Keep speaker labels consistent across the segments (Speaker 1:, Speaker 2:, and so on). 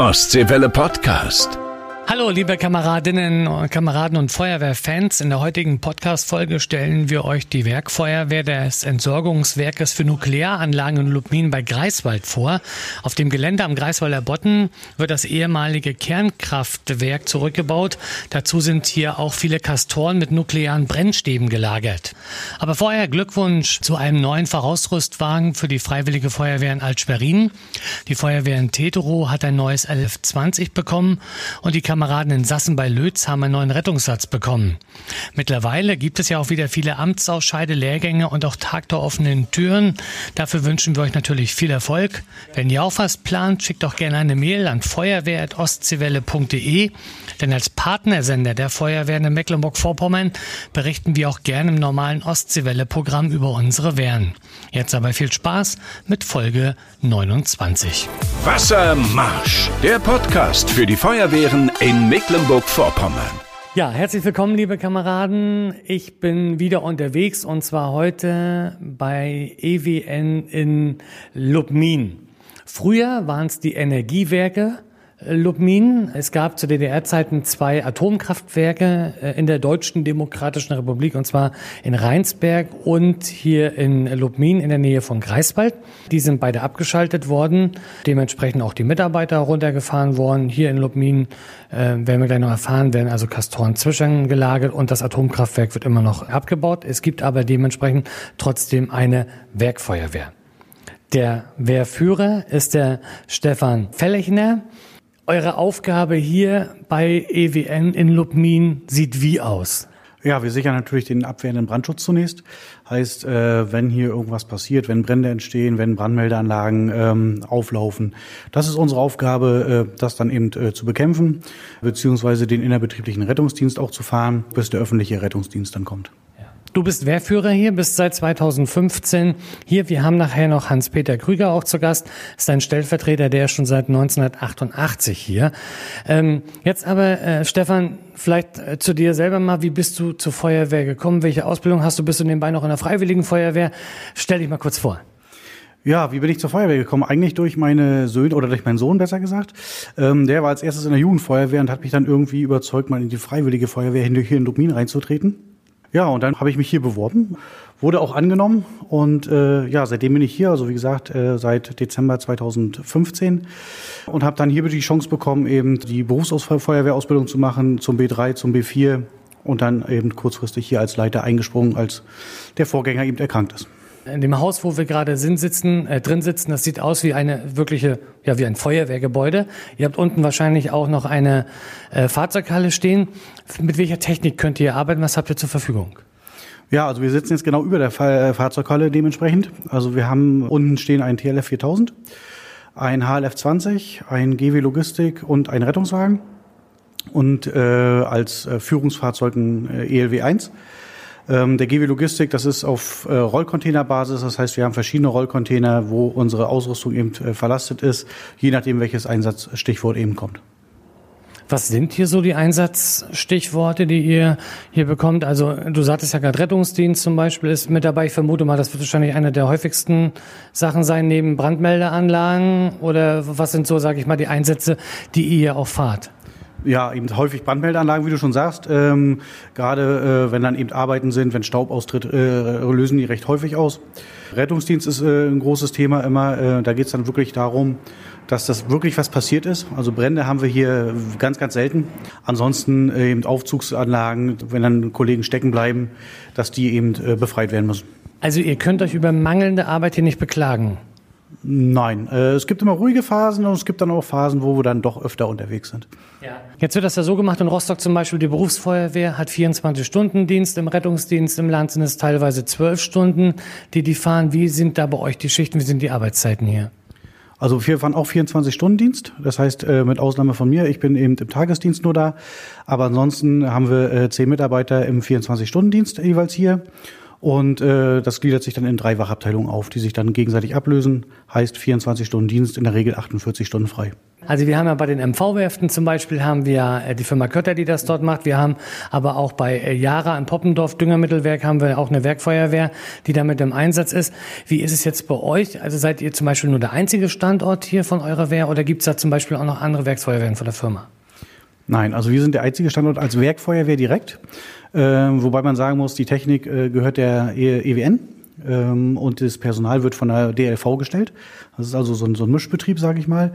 Speaker 1: Ostseewelle Podcast.
Speaker 2: Hallo, liebe Kameradinnen und Kameraden und Feuerwehrfans. In der heutigen Podcast-Folge stellen wir euch die Werkfeuerwehr des Entsorgungswerkes für Nuklearanlagen in Lubmin bei Greifswald vor. Auf dem Gelände am Greifswalder Botten wird das ehemalige Kernkraftwerk zurückgebaut. Dazu sind hier auch viele Kastoren mit nuklearen Brennstäben gelagert. Aber vorher Glückwunsch zu einem neuen Vorausrüstwagen für die Freiwillige Feuerwehr in Altschwerin. Die Feuerwehr in Tetero hat ein neues LF20 bekommen und die Kamera Kameraden in Sassen bei Lötz haben einen neuen Rettungssatz bekommen. Mittlerweile gibt es ja auch wieder viele Amtsausscheide, Lehrgänge und auch Tag der offenen Türen. Dafür wünschen wir euch natürlich viel Erfolg. Wenn ihr auch was plant, schickt doch gerne eine Mail an feuerwehr.ostseewelle.de, denn als Partnersender der Feuerwehr in Mecklenburg-Vorpommern berichten wir auch gerne im normalen Ostseewelle-Programm über unsere Wehren. Jetzt aber viel Spaß mit Folge 29.
Speaker 1: Wassermarsch, der Podcast für die Feuerwehren in Mecklenburg-Vorpommern.
Speaker 2: Ja, herzlich willkommen, liebe Kameraden. Ich bin wieder unterwegs und zwar heute bei EWN in Lubmin. Früher waren es die Energiewerke Lubmin. Es gab zu DDR-Zeiten zwei Atomkraftwerke äh, in der Deutschen Demokratischen Republik, und zwar in Rheinsberg und hier in Lubmin in der Nähe von Greifswald. Die sind beide abgeschaltet worden, dementsprechend auch die Mitarbeiter runtergefahren worden. Hier in Lubmin, äh, werden wir gleich noch erfahren, werden also Kastoren zwischengelagert und das Atomkraftwerk wird immer noch abgebaut. Es gibt aber dementsprechend trotzdem eine Werkfeuerwehr. Der Wehrführer ist der Stefan Fellechner. Eure Aufgabe hier bei EWN in Lubmin sieht wie aus?
Speaker 3: Ja, wir sichern natürlich den abwehrenden Brandschutz zunächst. Heißt, äh, wenn hier irgendwas passiert, wenn Brände entstehen, wenn Brandmeldeanlagen ähm, auflaufen, das ist unsere Aufgabe, äh, das dann eben äh, zu bekämpfen, beziehungsweise den innerbetrieblichen Rettungsdienst auch zu fahren, bis der öffentliche Rettungsdienst dann kommt.
Speaker 2: Du bist Wehrführer hier, bist seit 2015 hier. Wir haben nachher noch Hans-Peter Krüger auch zu Gast. Ist ein Stellvertreter, der ist schon seit 1988 hier. Ähm, jetzt aber, äh, Stefan, vielleicht äh, zu dir selber mal. Wie bist du zur Feuerwehr gekommen? Welche Ausbildung hast du? Bist du nebenbei noch in der Freiwilligen Feuerwehr? Stell dich mal kurz vor.
Speaker 3: Ja, wie bin ich zur Feuerwehr gekommen? Eigentlich durch meine Söhne oder durch meinen Sohn besser gesagt. Ähm, der war als erstes in der Jugendfeuerwehr und hat mich dann irgendwie überzeugt, mal in die Freiwillige Feuerwehr hier in Dubmin reinzutreten. Ja, und dann habe ich mich hier beworben, wurde auch angenommen und äh, ja, seitdem bin ich hier, also wie gesagt, äh, seit Dezember 2015 und habe dann hier die Chance bekommen, eben die Berufsfeuerwehrausbildung zu machen zum B3, zum B4 und dann eben kurzfristig hier als Leiter eingesprungen, als der Vorgänger eben erkrankt ist
Speaker 2: in dem Haus, wo wir gerade sitzen, äh, drin sitzen, das sieht aus wie eine wirkliche, ja, wie ein Feuerwehrgebäude. Ihr habt unten wahrscheinlich auch noch eine äh, Fahrzeughalle stehen. Mit welcher Technik könnt ihr arbeiten? Was habt ihr zur Verfügung?
Speaker 3: Ja, also wir sitzen jetzt genau über der Fahr Fahrzeughalle dementsprechend. Also wir haben unten stehen ein TLF 4000, ein HLF 20, ein GW Logistik und ein Rettungswagen und äh, als äh, Führungsfahrzeug ein äh, ELW 1. Ähm, der GW Logistik, das ist auf äh, Rollcontainerbasis. Das heißt, wir haben verschiedene Rollcontainer, wo unsere Ausrüstung eben äh, verlastet ist, je nachdem, welches Einsatzstichwort eben kommt.
Speaker 2: Was sind hier so die Einsatzstichworte, die ihr hier bekommt? Also du sagtest ja gerade Rettungsdienst zum Beispiel ist mit dabei. Ich vermute mal, das wird wahrscheinlich eine der häufigsten Sachen sein neben Brandmeldeanlagen. Oder was sind so, sage ich mal, die Einsätze, die ihr auch fahrt?
Speaker 3: Ja, eben häufig Brandmeldeanlagen, wie du schon sagst. Ähm, gerade äh, wenn dann eben Arbeiten sind, wenn Staub austritt, äh, lösen die recht häufig aus. Rettungsdienst ist äh, ein großes Thema immer. Äh, da geht es dann wirklich darum, dass das wirklich was passiert ist. Also Brände haben wir hier ganz, ganz selten. Ansonsten äh, eben Aufzugsanlagen, wenn dann Kollegen stecken bleiben, dass die eben äh, befreit werden müssen.
Speaker 2: Also ihr könnt euch über mangelnde Arbeit hier nicht beklagen.
Speaker 3: Nein, äh, es gibt immer ruhige Phasen und es gibt dann auch Phasen, wo wir dann doch öfter unterwegs sind.
Speaker 2: Ja. Jetzt wird das ja so gemacht in Rostock zum Beispiel, die Berufsfeuerwehr hat 24-Stunden-Dienst, im Rettungsdienst im Land sind es teilweise 12 Stunden, die die fahren. Wie sind da bei euch die Schichten, wie sind die Arbeitszeiten hier?
Speaker 3: Also wir fahren auch 24-Stunden-Dienst, das heißt äh, mit Ausnahme von mir, ich bin eben im Tagesdienst nur da, aber ansonsten haben wir äh, zehn Mitarbeiter im 24-Stunden-Dienst jeweils hier Und äh, das gliedert sich dann in drei Wachabteilungen auf, die sich dann gegenseitig ablösen. Heißt 24 Stunden Dienst, in der Regel 48 Stunden frei.
Speaker 2: Also wir haben ja bei den MV-Werften zum Beispiel haben wir äh, die Firma Kötter, die das dort macht. Wir haben aber auch bei äh, Jara im Poppendorf Düngermittelwerk haben wir auch eine Werkfeuerwehr, die damit im Einsatz ist. Wie ist es jetzt bei euch? Also seid ihr zum Beispiel nur der einzige Standort hier von eurer Wehr oder gibt es da zum Beispiel auch noch andere Werksfeuerwehren von der Firma?
Speaker 3: Nein, also wir sind der einzige Standort als Werkfeuerwehr direkt. Äh, wobei man sagen muss, die Technik äh, gehört der EWN ähm, und das Personal wird von der DLV gestellt. Das ist also so ein, so ein Mischbetrieb, sage ich mal.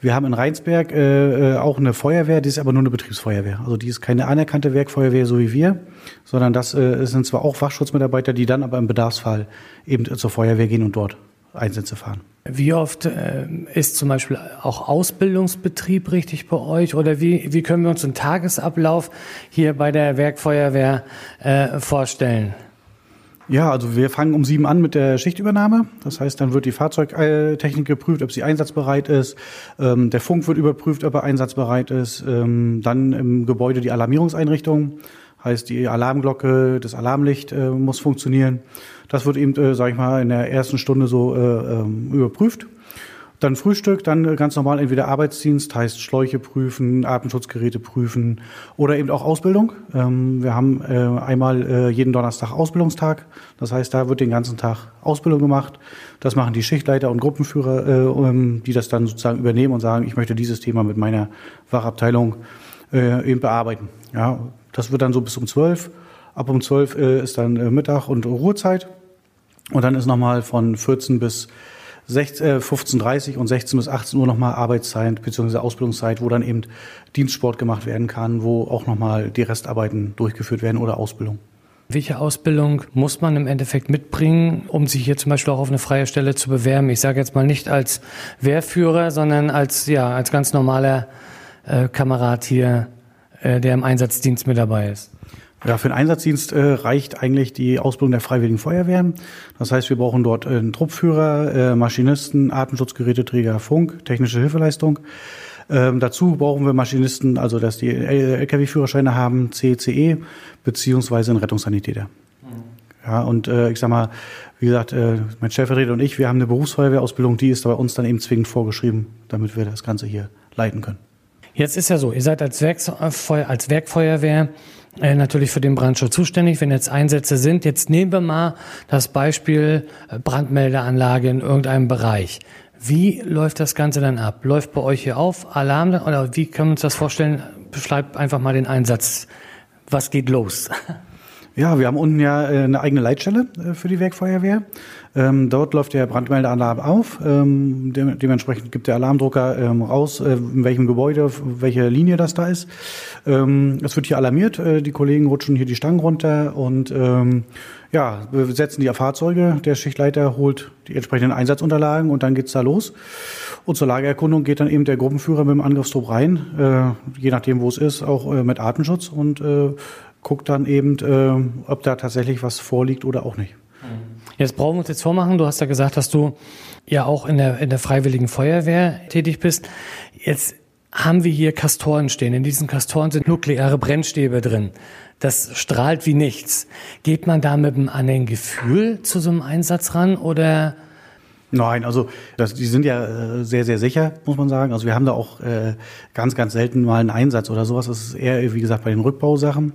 Speaker 3: Wir haben in Rheinsberg äh, äh, auch eine Feuerwehr, die ist aber nur eine Betriebsfeuerwehr. Also die ist keine anerkannte Werkfeuerwehr, so wie wir, sondern das äh, sind zwar auch Wachschutzmitarbeiter, die dann aber im Bedarfsfall eben zur Feuerwehr gehen und dort Einsätze fahren.
Speaker 2: Wie oft äh, ist zum Beispiel auch Ausbildungsbetrieb richtig bei euch oder wie, wie können wir uns einen Tagesablauf hier bei der Werkfeuerwehr äh, vorstellen?
Speaker 3: Ja, also wir fangen um sieben an mit der Schichtübernahme. Das heißt, dann wird die Fahrzeugtechnik geprüft, ob sie einsatzbereit ist. Ähm, der Funk wird überprüft, ob er einsatzbereit ist. Ähm, dann im Gebäude die Alarmierungseinrichtung. Heißt, die Alarmglocke, das Alarmlicht äh, muss funktionieren. Das wird eben, äh, sage ich mal, in der ersten Stunde so äh, ähm, überprüft. Dann Frühstück, dann äh, ganz normal entweder Arbeitsdienst, heißt Schläuche prüfen, Atemschutzgeräte prüfen oder eben auch Ausbildung. Ähm, wir haben äh, einmal äh, jeden Donnerstag Ausbildungstag. Das heißt, da wird den ganzen Tag Ausbildung gemacht. Das machen die Schichtleiter und Gruppenführer, die das dann sozusagen übernehmen und sagen, ich möchte dieses Thema mit meiner Wachabteilung eben bearbeiten. Ja, das wird dann so bis um zwölf. Ab um zwölf äh, ist dann äh, Mittag und Ruhezeit. Und dann ist nochmal von 14 bis 16, äh, 15.30 und 16 bis 18 Uhr nochmal Arbeitszeit bzw. Ausbildungszeit, wo dann eben Dienstsport gemacht werden kann, wo auch nochmal die Restarbeiten durchgeführt werden oder Ausbildung.
Speaker 2: Welche Ausbildung muss man im Endeffekt mitbringen, um sich hier zum Beispiel auch auf eine freie Stelle zu bewerben? Ich sage jetzt mal nicht als Wehrführer, sondern als, ja, als ganz normaler äh, Kamerad hier, äh, der im Einsatzdienst mit dabei ist.
Speaker 3: Ja, für den Einsatzdienst äh, reicht eigentlich die Ausbildung der Freiwilligen Feuerwehren. Das heißt, wir brauchen dort äh, einen Truppführer, äh, Maschinisten, Atemschutzgeräteträger, Funk, technische Hilfeleistung. Ähm, dazu brauchen wir Maschinisten, also dass die LKW-Führerscheine haben, CCE, beziehungsweise einen Rettungssanitäter. Mhm. Ja, und äh, ich sag mal, wie gesagt, äh, mein Stellvertreter und ich, wir haben eine Berufsfeuerwehrausbildung, die ist bei uns dann eben zwingend vorgeschrieben, damit wir das Ganze hier leiten können.
Speaker 2: Jetzt ist ja so, ihr seid als, Werksfeuer, als Werkfeuerwehr äh, natürlich für den Brandschutz zuständig. Wenn jetzt Einsätze sind, jetzt nehmen wir mal das Beispiel äh, Brandmeldeanlage in irgendeinem Bereich. Wie läuft das Ganze dann ab? Läuft bei euch hier auf Alarm oder wie können wir uns das vorstellen? Beschreibt einfach mal den Einsatz. Was geht los?
Speaker 3: Ja, wir haben unten ja äh, eine eigene Leitstelle äh, für die Werkfeuerwehr. Ähm, dort läuft der Brandmeldealarm auf. Ähm, de dementsprechend gibt der Alarmdrucker ähm, raus, äh, in welchem Gebäude, welche Linie das da ist. Es wird hier alarmiert. Die Kollegen rutschen hier die Stangen runter und ja, besetzen die Fahrzeuge. Der Schichtleiter holt die entsprechenden Einsatzunterlagen und dann geht's da los. Und zur Lagererkundung geht dann eben der Gruppenführer mit dem Angriffstrupp rein, je nachdem, wo es ist, auch mit Artenschutz und guckt dann eben, äh, ob da tatsächlich was vorliegt oder auch nicht.
Speaker 2: Jetzt brauchen wir uns jetzt vormachen. Du hast ja gesagt, dass du ja auch in der, in der Freiwilligen Feuerwehr tätig bist. Jetzt haben wir hier Kastoren stehen. In diesen Kastoren sind nukleare Brennstäbe drin. Das strahlt wie nichts. Geht man da mit einem anderen Gefühl zu so einem Einsatz ran oder
Speaker 3: Nein, also das, die sind ja äh, sehr, sehr sicher, muss man sagen. Also wir haben da auch äh, ganz, ganz selten mal einen Einsatz oder sowas. Das ist eher, wie gesagt, bei den Rückbausachen.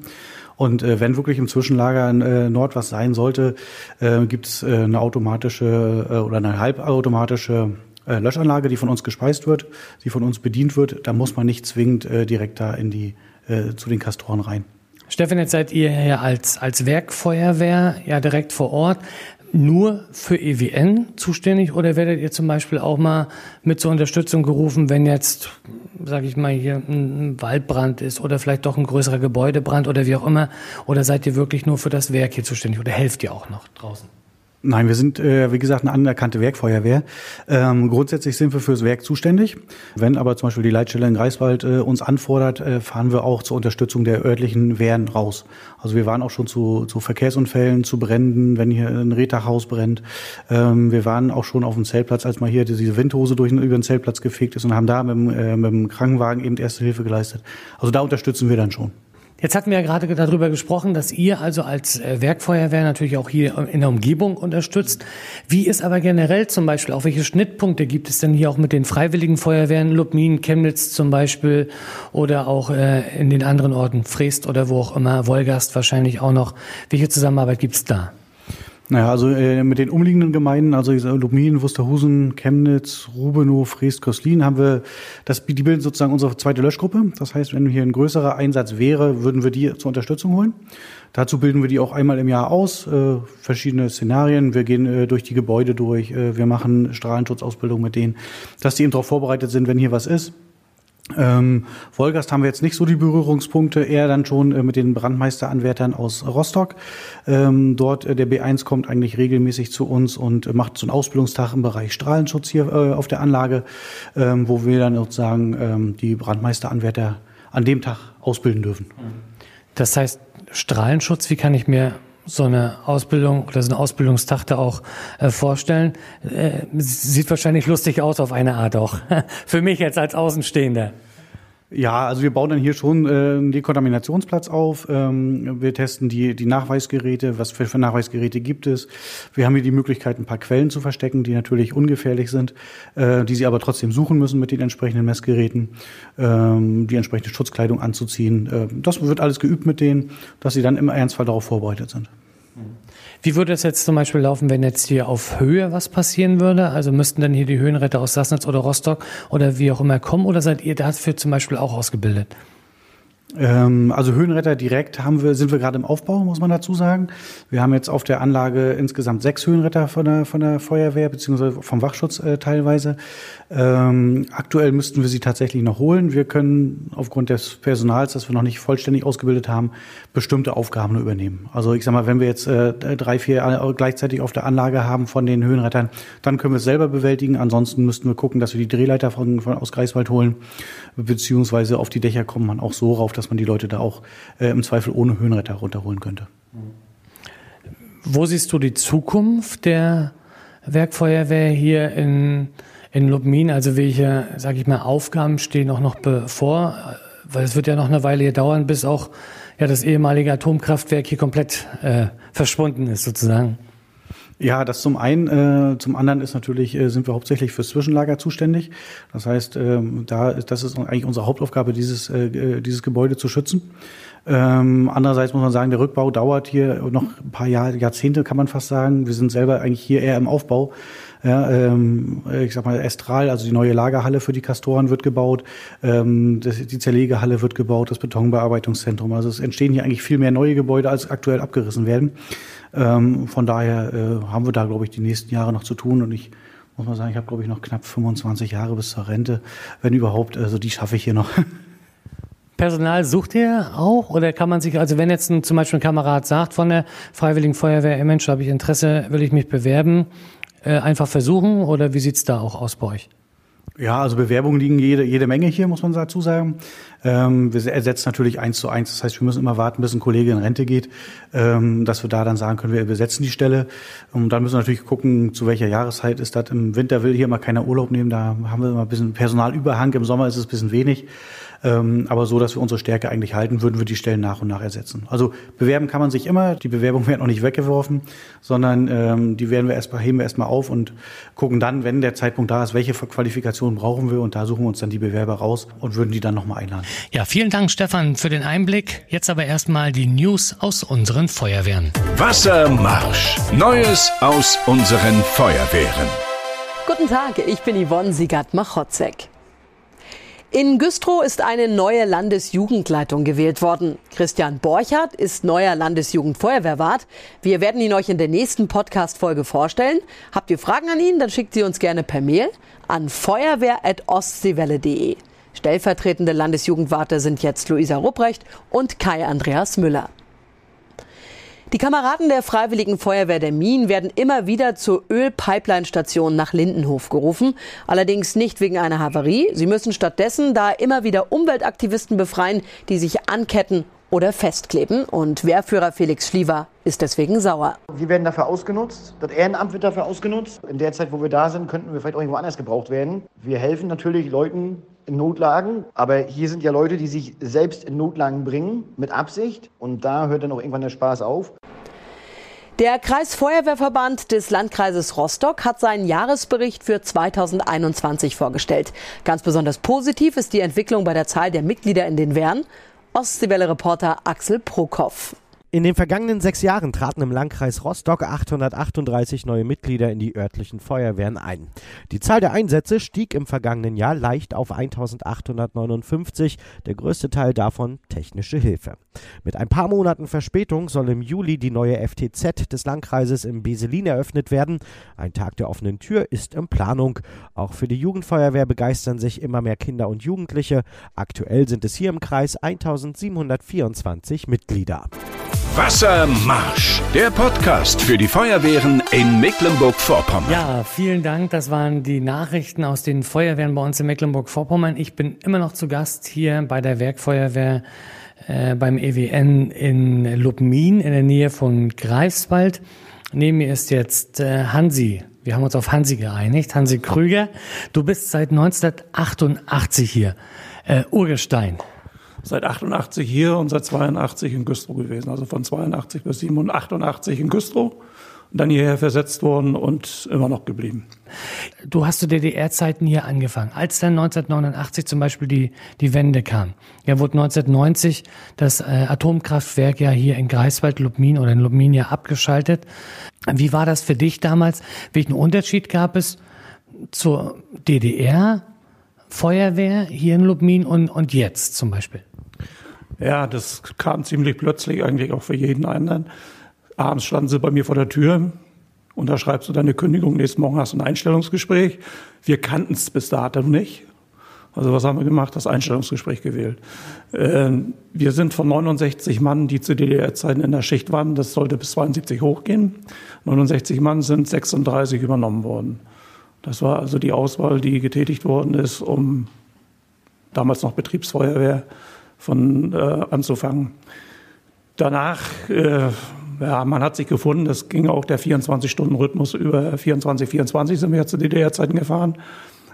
Speaker 3: Und äh, wenn wirklich im Zwischenlager äh, Nord was sein sollte, äh, gibt es äh, eine automatische äh, oder eine halbautomatische äh, Löschanlage, die von uns gespeist wird, die von uns bedient wird. Da muss man nicht zwingend äh, direkt da in die äh, zu den Kastoren rein.
Speaker 2: Stefan, jetzt seid ihr ja als, als Werkfeuerwehr ja direkt vor Ort nur für EWN zuständig oder werdet ihr zum Beispiel auch mal mit zur Unterstützung gerufen, wenn jetzt, sage ich mal, hier ein Waldbrand ist oder vielleicht doch ein größerer Gebäudebrand oder wie auch immer? Oder seid ihr wirklich nur für das Werk hier zuständig oder helft ihr auch noch draußen?
Speaker 3: Nein, wir sind, äh, wie gesagt, eine anerkannte Werkfeuerwehr. Ähm, grundsätzlich sind wir fürs Werk zuständig. Wenn aber zum Beispiel die Leitstelle in Greifswald äh, uns anfordert, äh, fahren wir auch zur Unterstützung der örtlichen Wehren raus. Also wir waren auch schon zu, zu Verkehrsunfällen, zu Bränden, wenn hier ein Rehtachhaus brennt. Ähm, wir waren auch schon auf dem Zeltplatz, als mal hier diese Windhose durch über den Zeltplatz gefegt ist und haben da mit dem, äh, mit dem Krankenwagen eben erste Hilfe geleistet. Also da unterstützen wir dann schon.
Speaker 2: Jetzt hatten wir ja gerade darüber gesprochen, dass ihr also als äh, Werkfeuerwehr natürlich auch hier in der Umgebung unterstützt. Wie ist aber generell zum Beispiel, auch welche Schnittpunkte gibt es denn hier auch mit den freiwilligen Feuerwehren, Lubmin, Chemnitz zum Beispiel oder auch äh, in den anderen Orten, Freest oder wo auch immer, Wolgast wahrscheinlich auch noch. Welche Zusammenarbeit gibt es da?
Speaker 3: Naja, also äh, mit den umliegenden Gemeinden, also Lubmin, Wusterhusen, Chemnitz, Rubenow, Freest, Koslin, haben wir, das, die bilden sozusagen unsere zweite Löschgruppe. Das heißt, wenn hier ein größerer Einsatz wäre, würden wir die zur Unterstützung holen. Dazu bilden wir die auch einmal im Jahr aus, äh, verschiedene Szenarien. Wir gehen äh, durch die Gebäude durch, äh, wir machen Strahlenschutzausbildung mit denen, dass die eben darauf vorbereitet sind, wenn hier was ist. Ähm, Wolgast haben wir jetzt nicht so die Berührungspunkte, eher dann schon äh, mit den Brandmeisteranwärtern aus Rostock. Ähm, dort äh, der B1 kommt eigentlich regelmäßig zu uns und äh, macht so einen Ausbildungstag im Bereich Strahlenschutz hier äh, auf der Anlage, ähm, wo wir dann sozusagen ähm, die Brandmeisteranwärter an dem Tag ausbilden dürfen.
Speaker 2: Das heißt, Strahlenschutz, wie kann ich mir so eine Ausbildung oder so eine Ausbildungstag da auch äh, vorstellen. Äh, sieht wahrscheinlich lustig aus auf eine Art auch. Für mich jetzt als Außenstehender.
Speaker 3: Ja, also wir bauen dann hier schon äh, einen Dekontaminationsplatz auf. Ähm, wir testen die, die Nachweisgeräte, was für, für Nachweisgeräte gibt es. Wir haben hier die Möglichkeit, ein paar Quellen zu verstecken, die natürlich ungefährlich sind, äh, die sie aber trotzdem suchen müssen mit den entsprechenden Messgeräten, ähm, die entsprechende Schutzkleidung anzuziehen. Äh, das wird alles geübt mit denen, dass sie dann im Ernstfall darauf vorbereitet sind.
Speaker 2: Wie würde es jetzt zum Beispiel laufen, wenn jetzt hier auf Höhe was passieren würde? Also müssten dann hier die Höhenretter aus Sassnitz oder Rostock oder wie auch immer kommen oder seid ihr dafür zum Beispiel auch ausgebildet?
Speaker 3: Ähm, also Höhenretter direkt haben wir, sind wir gerade im Aufbau, muss man dazu sagen. Wir haben jetzt auf der Anlage insgesamt sechs Höhenretter von der, von der Feuerwehr beziehungsweise vom Wachschutz äh, teilweise. Ähm, aktuell müssten wir sie tatsächlich noch holen. Wir können aufgrund des Personals, das wir noch nicht vollständig ausgebildet haben, bestimmte Aufgaben übernehmen. Also ich sag mal, wenn wir jetzt äh, drei, vier gleichzeitig auf der Anlage haben von den Höhenrettern, dann können wir es selber bewältigen. Ansonsten müssten wir gucken, dass wir die Drehleiter von, von aus Greifswald holen, beziehungsweise auf die Dächer kommt man auch so rauf, dass man die Leute da auch äh, im Zweifel ohne Höhenretter runterholen könnte.
Speaker 2: Wo siehst du die Zukunft der Werkfeuerwehr hier in, in Lubmin? Also welche, sage ich mal, Aufgaben stehen auch noch bevor? Weil es wird ja noch eine Weile hier dauern, bis auch ja, das ehemalige Atomkraftwerk hier komplett äh, verschwunden ist sozusagen.
Speaker 3: Ja, das zum einen. Äh, zum anderen ist natürlich, äh, sind wir hauptsächlich fürs Zwischenlager zuständig. Das heißt, ähm, da ist, das ist eigentlich unsere Hauptaufgabe, dieses, äh, äh, dieses Gebäude zu schützen. Ähm, andererseits muss man sagen, der Rückbau dauert hier noch ein paar Jahr, Jahrzehnte, kann man fast sagen. Wir sind selber eigentlich hier eher im Aufbau. Ja, ähm, ich sag mal, Estral, also die neue Lagerhalle für die Kastoren wird gebaut, ähm, das, die Zerlegehalle wird gebaut, das Betonbearbeitungszentrum. Also es entstehen hier eigentlich viel mehr neue Gebäude, als aktuell abgerissen werden. Ähm, von daher äh, haben wir da, glaube ich, die nächsten Jahre noch zu tun und ich muss mal sagen, ich habe, glaube ich, noch knapp 25 Jahre bis zur Rente, wenn überhaupt. Also die schaffe ich hier noch.
Speaker 2: Personal sucht ihr auch oder kann man sich, also wenn jetzt ein, zum Beispiel ein Kamerad sagt von der Freiwilligen Feuerwehr, Mensch, da habe ich Interesse, will ich mich bewerben, äh, einfach versuchen oder wie sieht's da auch aus bei euch?
Speaker 3: Ja, also Bewerbungen liegen jede, jede Menge hier, muss man dazu sagen. Ähm, wir ersetzen natürlich eins zu eins. Das heißt, wir müssen immer warten, bis ein Kollege in Rente geht, ähm, dass wir da dann sagen können, wir besetzen die Stelle. Und dann müssen wir natürlich gucken, zu welcher Jahreszeit ist das. Im Winter will hier immer keiner Urlaub nehmen, da haben wir immer ein bisschen Personalüberhang. Im Sommer ist es ein bisschen wenig. Ähm, aber so, dass wir unsere Stärke eigentlich halten, würden wir die Stellen nach und nach ersetzen. Also bewerben kann man sich immer. Die Bewerbungen werden auch nicht weggeworfen, sondern ähm, die werden wir erstmal, heben wir erstmal auf und gucken dann, wenn der Zeitpunkt da ist, welche Qualifikationen brauchen wir und da suchen wir uns dann die Bewerber raus und würden die dann nochmal einladen.
Speaker 2: Ja, vielen Dank, Stefan, für den Einblick. Jetzt aber erstmal die News aus unseren Feuerwehren.
Speaker 1: Wassermarsch. Neues aus unseren Feuerwehren.
Speaker 4: Guten Tag, ich bin Yvonne Siegert-Machotzek. In Güstrow ist eine neue Landesjugendleitung gewählt worden. Christian Borchardt ist neuer Landesjugendfeuerwehrwart. Wir werden ihn euch in der nächsten Podcast-Folge vorstellen. Habt ihr Fragen an ihn, dann schickt sie uns gerne per Mail an feuerwehr.ostseewelle.de. Stellvertretende Landesjugendwarte sind jetzt Luisa Rupprecht und Kai Andreas Müller. Die Kameraden der Freiwilligen Feuerwehr der Mien werden immer wieder zur Ölpipeline-Station nach Lindenhof gerufen. Allerdings nicht wegen einer Havarie. Sie müssen stattdessen da immer wieder Umweltaktivisten befreien, die sich anketten oder festkleben. Und Wehrführer Felix Schliever ist deswegen sauer.
Speaker 5: Wir werden dafür ausgenutzt. Das Ehrenamt wird dafür ausgenutzt. In der Zeit, wo wir da sind, könnten wir vielleicht auch irgendwo anders gebraucht werden. Wir helfen natürlich Leuten, in Notlagen. Aber hier sind ja Leute, die sich selbst in Notlagen bringen, mit Absicht. Und da hört dann auch irgendwann der Spaß auf.
Speaker 4: Der Kreisfeuerwehrverband des Landkreises Rostock hat seinen Jahresbericht für 2021 vorgestellt. Ganz besonders positiv ist die Entwicklung bei der Zahl der Mitglieder in den Wehren. Ostseewelle-Reporter Axel Prokopf.
Speaker 6: In den vergangenen sechs Jahren traten im Landkreis Rostock 838 neue Mitglieder in die örtlichen Feuerwehren ein. Die Zahl der Einsätze stieg im vergangenen Jahr leicht auf 1859, der größte Teil davon technische Hilfe. Mit ein paar Monaten Verspätung soll im Juli die neue FTZ des Landkreises im Beselin eröffnet werden. Ein Tag der offenen Tür ist in Planung. Auch für die Jugendfeuerwehr begeistern sich immer mehr Kinder und Jugendliche. Aktuell sind es hier im Kreis 1724 Mitglieder.
Speaker 1: Wassermarsch, der Podcast für die Feuerwehren in Mecklenburg-Vorpommern.
Speaker 2: Ja, vielen Dank. Das waren die Nachrichten aus den Feuerwehren bei uns in Mecklenburg-Vorpommern. Ich bin immer noch zu Gast hier bei der Werkfeuerwehr äh, beim EWN in Lubmin in der Nähe von Greifswald. Neben mir ist jetzt äh, Hansi. Wir haben uns auf Hansi geeinigt. Hansi Krüger. Du bist seit 1988 hier. Äh, Urgestein
Speaker 7: seit 88 hier und seit 82 in Güstrow gewesen. Also von 82 bis 88 in Güstrow. Dann hierher versetzt worden und immer noch geblieben.
Speaker 2: Du hast zu DDR-Zeiten hier angefangen. Als dann 1989 zum Beispiel die, die Wende kam, ja, wurde 1990 das äh, Atomkraftwerk ja hier in Greifswald-Lubmin oder in Lubmin ja abgeschaltet. Wie war das für dich damals? Welchen Unterschied gab es zur DDR, Feuerwehr hier in Lubmin und, und jetzt zum Beispiel?
Speaker 7: Ja, das kam ziemlich plötzlich eigentlich auch für jeden anderen. Abends standen sie bei mir vor der Tür. Unterschreibst du deine Kündigung, nächsten Morgen hast du ein Einstellungsgespräch. Wir kannten es bis dato nicht. Also was haben wir gemacht? Das Einstellungsgespräch gewählt. Ähm, wir sind von 69 Mann, die zu DDR-Zeiten in der Schicht waren, das sollte bis 72 hochgehen. 69 Mann sind 36 übernommen worden. Das war also die Auswahl, die getätigt worden ist, um damals noch Betriebsfeuerwehr von äh, anzufangen. Danach, äh, ja, man hat sich gefunden, das ging auch der 24-Stunden-Rhythmus über 24, 24 sind wir zu DDR-Zeiten gefahren,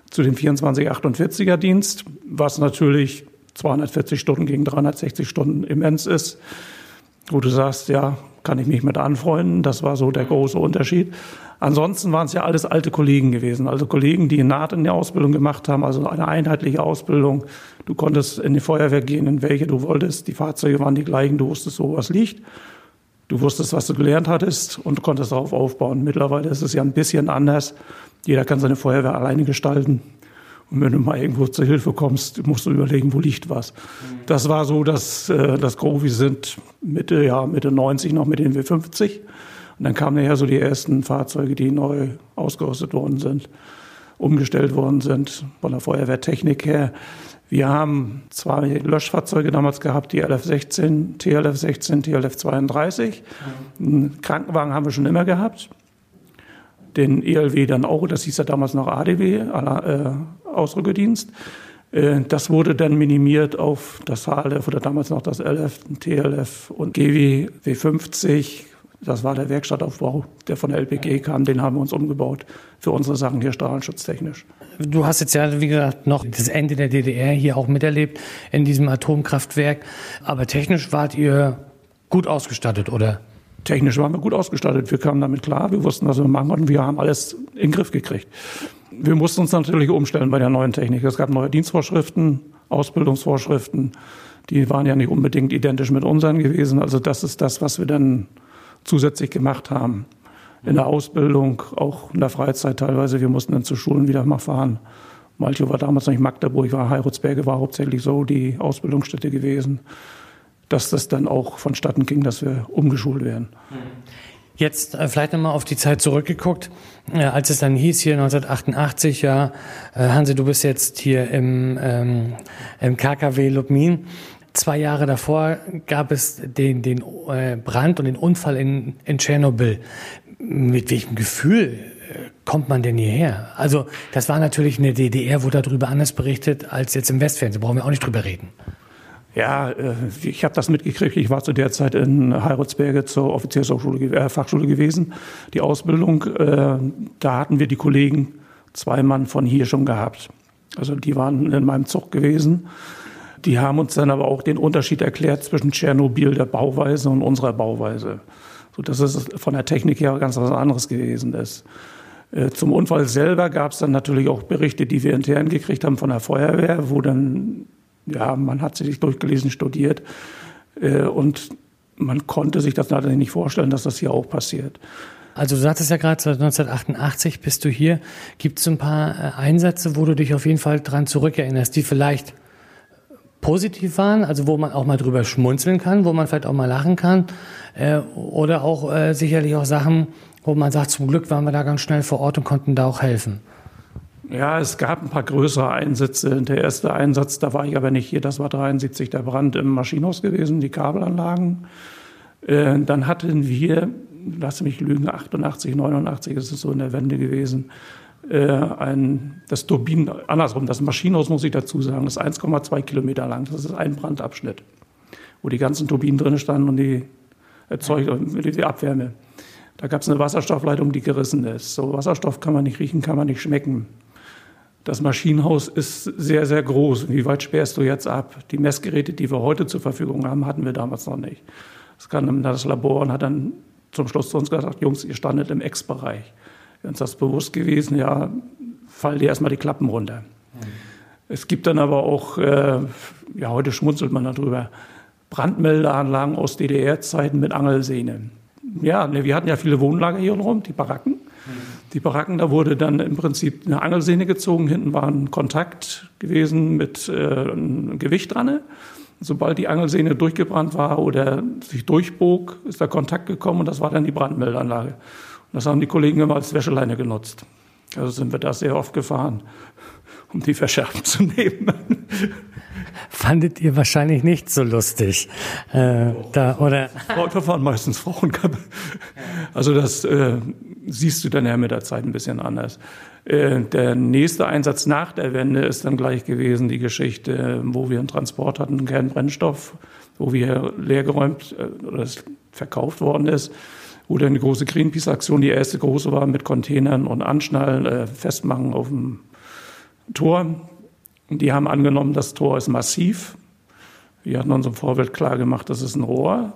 Speaker 7: zu dem 24-48er-Dienst, was natürlich 240 Stunden gegen 360 Stunden immens ist, wo du sagst, ja, kann ich mich mit anfreunden. Das war so der große Unterschied. Ansonsten waren es ja alles alte Kollegen gewesen, also Kollegen, die naht in der Ausbildung gemacht haben, also eine einheitliche Ausbildung. Du konntest in die Feuerwehr gehen, in welche du wolltest. Die Fahrzeuge waren die gleichen, du wusstest, wo was liegt. Du wusstest, was du gelernt hattest und konntest darauf aufbauen. Mittlerweile ist es ja ein bisschen anders. Jeder kann seine Feuerwehr alleine gestalten. Und wenn du mal irgendwo zur Hilfe kommst, musst du überlegen, wo liegt was. Das war so, dass äh, das Grovi sind Mitte, ja, Mitte 90 noch mit den W50. Und dann kamen nachher so die ersten Fahrzeuge, die neu ausgerüstet worden sind, umgestellt worden sind von der Feuerwehrtechnik her. Wir haben zwei Löschfahrzeuge damals gehabt, die LF16, TLF16, TLF32. Einen Krankenwagen haben wir schon immer gehabt. Den ELW dann auch, das hieß ja damals noch ADW, Ausrückedienst. Das wurde dann minimiert auf das HLF oder damals noch das LF, TLF und GW W50, das war der Werkstattaufbau, der von der LPG kam. Den haben wir uns umgebaut für unsere Sachen hier strahlenschutztechnisch.
Speaker 2: Du hast jetzt ja, wie gesagt, noch das Ende der DDR hier auch miterlebt in diesem Atomkraftwerk. Aber technisch wart ihr gut ausgestattet, oder?
Speaker 7: Technisch waren wir gut ausgestattet. Wir kamen damit klar. Wir wussten, was wir machen und wir haben alles in den Griff gekriegt. Wir mussten uns natürlich umstellen bei der neuen Technik. Es gab neue Dienstvorschriften, Ausbildungsvorschriften. Die waren ja nicht unbedingt identisch mit unseren gewesen. Also das ist das, was wir dann zusätzlich gemacht haben. In der Ausbildung, auch in der Freizeit teilweise. Wir mussten dann zu Schulen wieder mal fahren. Malchow war damals noch nicht Magdeburg, war Heirutsberge, war hauptsächlich so die Ausbildungsstätte gewesen, dass das dann auch vonstatten ging, dass wir umgeschult werden.
Speaker 2: Jetzt äh, vielleicht nochmal auf die Zeit zurückgeguckt, äh, als es dann hieß hier 1988, ja, äh, Hansi, du bist jetzt hier im, ähm, im KKW Lubmin. Zwei Jahre davor gab es den, den äh, Brand und den Unfall in, in Tschernobyl. Mit welchem Gefühl äh, kommt man denn hierher? Also das war natürlich eine DDR, wo darüber anders berichtet als jetzt im Westfernsehen. Brauchen wir auch nicht drüber reden.
Speaker 7: Ja, äh, ich habe das mitgekriegt. Ich war zu der Zeit in Heiratsberge zur Offiziershochschule, äh, Fachschule gewesen. Die Ausbildung, äh, da hatten wir die Kollegen, zwei Mann von hier schon gehabt. Also die waren in meinem Zug gewesen. Die haben uns dann aber auch den Unterschied erklärt zwischen Tschernobyl der Bauweise und unserer Bauweise. So dass es von der Technik her ganz was anderes gewesen ist. Äh, zum Unfall selber gab es dann natürlich auch Berichte, die wir intern gekriegt haben von der Feuerwehr, wo dann, ja, man hat sich durchgelesen, studiert äh, und man konnte sich das natürlich nicht vorstellen, dass das hier auch passiert.
Speaker 2: Also du sagtest ja gerade, seit 1988 bist du hier. Gibt es ein paar äh, Einsätze, wo du dich auf jeden Fall dran zurückerinnerst, die vielleicht positiv waren, also wo man auch mal drüber schmunzeln kann, wo man vielleicht auch mal lachen kann, äh, oder auch äh, sicherlich auch Sachen, wo man sagt, zum Glück waren wir da ganz schnell vor Ort und konnten da auch helfen.
Speaker 7: Ja, es gab ein paar größere Einsätze. Der erste Einsatz, da war ich aber nicht hier, das war 73 der Brand im Maschinenhaus gewesen, die Kabelanlagen. Äh, dann hatten wir, lass mich lügen, 88, 89 ist es so in der Wende gewesen, äh, ein, das Turbinen, andersrum, das Maschinenhaus muss ich dazu sagen, ist 1,2 Kilometer lang. Das ist ein Brandabschnitt, wo die ganzen Turbinen drin standen und die erzeugt die Abwärme. Da gab es eine Wasserstoffleitung, die gerissen ist. So Wasserstoff kann man nicht riechen, kann man nicht schmecken. Das Maschinenhaus ist sehr, sehr groß. Wie weit sperrst du jetzt ab? Die Messgeräte, die wir heute zur Verfügung haben, hatten wir damals noch nicht. Es kam dann das Labor und hat dann zum Schluss zu uns gesagt, Jungs, ihr standet im Ex-Bereich. Wir uns das bewusst gewesen, ja, fallen dir erstmal die Klappen runter. Mhm. Es gibt dann aber auch, äh, ja, heute schmunzelt man darüber, Brandmeldeanlagen aus DDR-Zeiten mit Angelsehne. Ja, ne, wir hatten ja viele Wohnlager hier rum, die Baracken. Die Baracken, da wurde dann im Prinzip eine Angelsehne gezogen. Hinten war ein Kontakt gewesen mit äh, Gewicht dran. Sobald die Angelsehne durchgebrannt war oder sich durchbog, ist der Kontakt gekommen und das war dann die Brandmeldeanlage. Das haben die Kollegen immer als Wäscheleine genutzt. Also sind wir da sehr oft gefahren, um die verschärft zu nehmen.
Speaker 2: Fandet ihr wahrscheinlich nicht so lustig, äh, da oder?
Speaker 7: Da waren meistens Frauen. Also das äh, siehst du dann ja mit der Zeit ein bisschen anders. Äh, der nächste Einsatz nach der Wende ist dann gleich gewesen die Geschichte, wo wir einen Transport hatten, Kernbrennstoff, wo wir leergeräumt äh, oder verkauft worden ist wo eine große Greenpeace-Aktion, die erste große war, mit Containern und Anschnallen äh, festmachen auf dem Tor. Die haben angenommen, das Tor ist massiv. Wir hatten uns im Vorfeld klar gemacht, das ist ein Rohr.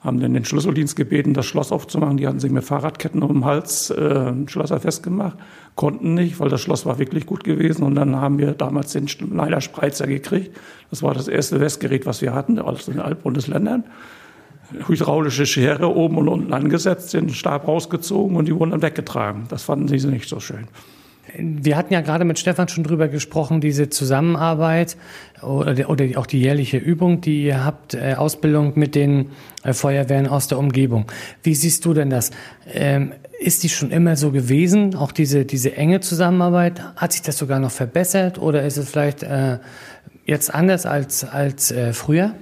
Speaker 7: Haben dann den Schlüsseldienst gebeten, das Schloss aufzumachen. Die hatten sich mit Fahrradketten um den Hals äh, Schlosser festgemacht, konnten nicht, weil das Schloss war wirklich gut gewesen. Und dann haben wir damals den Schneider Spreizer gekriegt. Das war das erste Westgerät, was wir hatten, aus den Altbundesländern hydraulische Schere oben und unten angesetzt, den Stab rausgezogen und die wurden dann weggetragen. Das fanden sie nicht so schön.
Speaker 2: Wir hatten ja gerade mit Stefan schon drüber gesprochen, diese Zusammenarbeit oder, auch die jährliche Übung, die ihr habt, äh, Ausbildung mit den äh, Feuerwehren aus der Umgebung. Wie siehst du denn das? Ähm, ist die schon immer so gewesen, auch diese, diese enge Zusammenarbeit? Hat sich das sogar noch verbessert oder ist es vielleicht äh, jetzt anders als, als früher?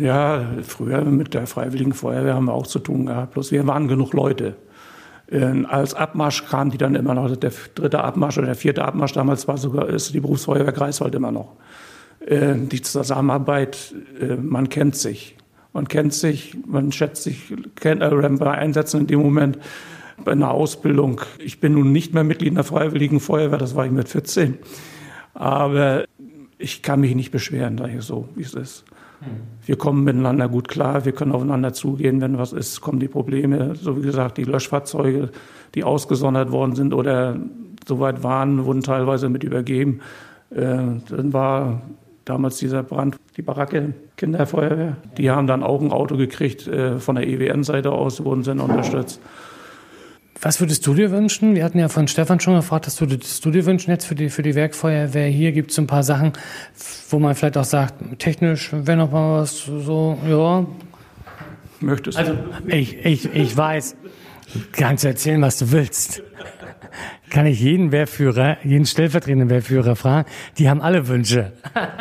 Speaker 7: Ja, früher mit der Freiwilligen Feuerwehr haben wir auch zu tun gehabt. Bloß wir waren genug Leute. Ähm, als Abmarsch kamen die dann immer noch, der dritte Abmarsch oder der vierte Abmarsch damals war sogar ist die Berufsfeuerwehr Greifswald immer noch. Äh, die Zusammenarbeit, äh, man kennt sich. Man kennt sich, man schätzt sich, kennt, äh, bei Einsätzen in dem Moment bei einer Ausbildung. Ich bin nun nicht mehr Mitglied in der Freiwilligen Feuerwehr, das war ich mit 14. Aber ich kann mich nicht beschweren, da hier so, wie es ist. Wir kommen miteinander gut klar, wir können aufeinander zugehen, wenn was ist, kommen die Probleme. So wie gesagt, die Löschfahrzeuge, die ausgesondert worden sind oder soweit waren, wurden teilweise mit übergeben. Äh, dann war damals dieser Brand, die Baracke Kinderfeuerwehr. Die haben dann auch ein Auto gekriegt äh, von der EWN-Seite aus, wurden sie unterstützt.
Speaker 2: Was würdest du dir wünschen? Wir hatten ja von Stefan schon gefragt, du, dass du dir wünschen jetzt für die, für die Werkfeuerwehr. Hier gibt es ein paar Sachen, wo man vielleicht auch sagt, technisch wäre noch mal was so, ja.
Speaker 7: Möchtest
Speaker 2: du? Also, ich, ich, ich weiß, kannst du erzählen, was du willst. Kann ich jeden Wehrführer, jeden stellvertretenden Wehrführer fragen? Die haben alle Wünsche.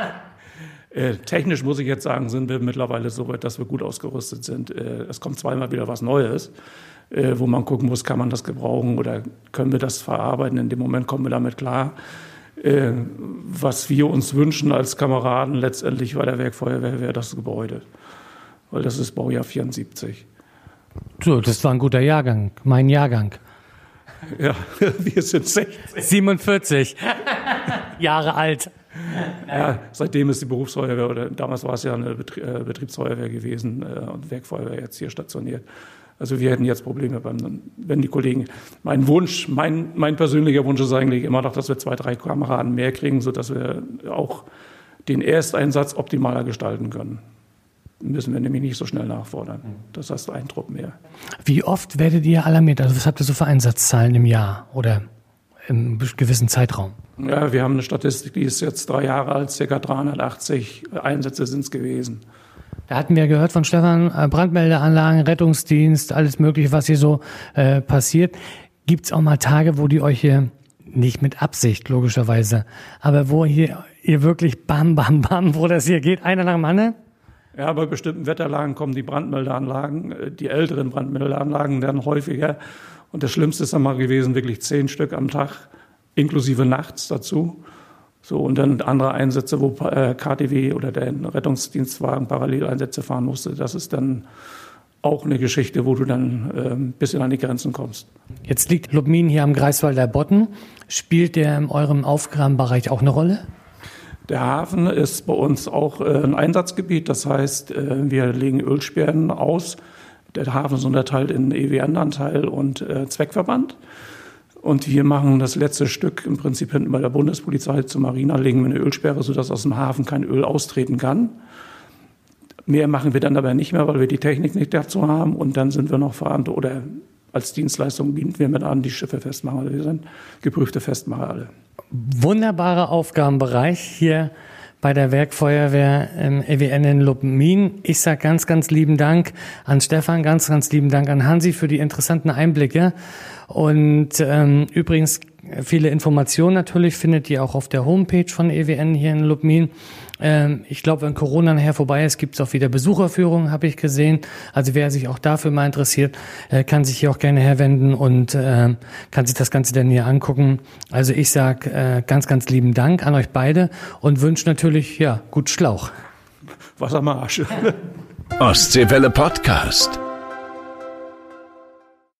Speaker 7: Äh, technisch muss ich jetzt sagen, sind wir mittlerweile so weit, dass wir gut ausgerüstet sind. Äh, es kommt zweimal wieder was Neues äh, wo man gucken muss, kann man das gebrauchen oder können wir das verarbeiten. In dem Moment kommen wir damit klar. Äh, was wir uns wünschen als Kameraden letztendlich bei der Werkfeuerwehr wäre das Gebäude, weil das ist Baujahr 74.
Speaker 2: So, das war ein guter Jahrgang, mein Jahrgang.
Speaker 7: Ja, wir sind 60.
Speaker 2: 47. Jahre alt.
Speaker 7: Ja, seitdem ist die Berufsfeuerwehr, oder damals war es ja eine Betrie äh, Betriebsfeuerwehr gewesen äh, und Werkfeuerwehr jetzt hier stationiert. Also wir hätten jetzt Probleme beim, wenn die Kollegen, mein Wunsch, mein, mein persönlicher Wunsch ist eigentlich immer noch, dass wir zwei, drei Kameraden mehr kriegen, sodass wir auch den Ersteinsatz optimaler gestalten können. Müssen wir nämlich nicht so schnell nachfordern. Das heißt ein Trupp mehr.
Speaker 2: Wie oft werdet ihr alarmiert? Also was habt ihr so für Einsatzzahlen im Jahr oder im gewissen Zeitraum?
Speaker 7: Ja, wir haben eine Statistik, die ist jetzt drei Jahre alt, ca. 380 Einsätze sind es gewesen.
Speaker 2: Da hatten wir gehört von Stefan, äh, Brandmeldeanlagen, Rettungsdienst, alles Mögliche, was hier so äh, passiert. Gibt es auch mal Tage, wo die euch hier, nicht mit Absicht logischerweise, aber wo hier ihr wirklich bam, bam, bam, wo das hier geht, einer nach dem anderen?
Speaker 7: Ja, bei bestimmten Wetterlagen kommen die Brandmeldeanlagen, äh, die älteren Brandmeldeanlagen dann häufiger. Und das Schlimmste ist einmal gewesen, wirklich zehn Stück am Tag, inklusive nachts dazu. So, und dann andere Einsätze, wo äh, KTW oder der Rettungsdienstwagen Paralleleinsätze fahren musste. Das ist dann auch eine Geschichte, wo du dann äh, ein bisschen an die Grenzen kommst.
Speaker 2: Jetzt liegt Lubmin hier am Greifswalder Botten. Spielt der in eurem Aufgabenbereich auch eine Rolle?
Speaker 7: Der Hafen ist bei uns auch äh, ein Einsatzgebiet. Das heißt, äh, wir legen Ölsperren aus. Der Hafen ist unterteilt in EWN-Anteil und Zweckverband. Und wir machen das letzte Stück im Prinzip hinten bei der Bundespolizei zur Marina, legen wir eine Ölsperre, sodass aus dem Hafen kein Öl austreten kann. Mehr machen wir dann aber nicht mehr, weil wir die Technik nicht dazu haben. Und dann sind wir noch verantwortlich oder als Dienstleistung bieten wir mit an, die Schiffe festmachen. Wir sind geprüfte Festmacher alle.
Speaker 2: Wunderbarer Aufgabenbereich hier bei der Werkfeuerwehr im EWN in Lubmin. Ich sage ganz, ganz lieben Dank an Stefan, ganz, ganz lieben Dank an Hansi für die interessanten Einblicke. Und ähm, übrigens, viele Informationen natürlich findet ihr auch auf der Homepage von EWN hier in Lubmin. Ähm, ich glaube, wenn Corona nachher vorbei ist, gibt es auch wieder Besucherführungen, habe ich gesehen. Also wer sich auch dafür mal interessiert, äh, kann sich hier auch gerne herwenden und äh, kann sich das Ganze dann hier angucken. Also ich sage äh, ganz, ganz lieben Dank an euch beide und wünsche natürlich, ja, gut Schlauch.
Speaker 7: Wassermarsch.
Speaker 1: Ostseewelle Podcast.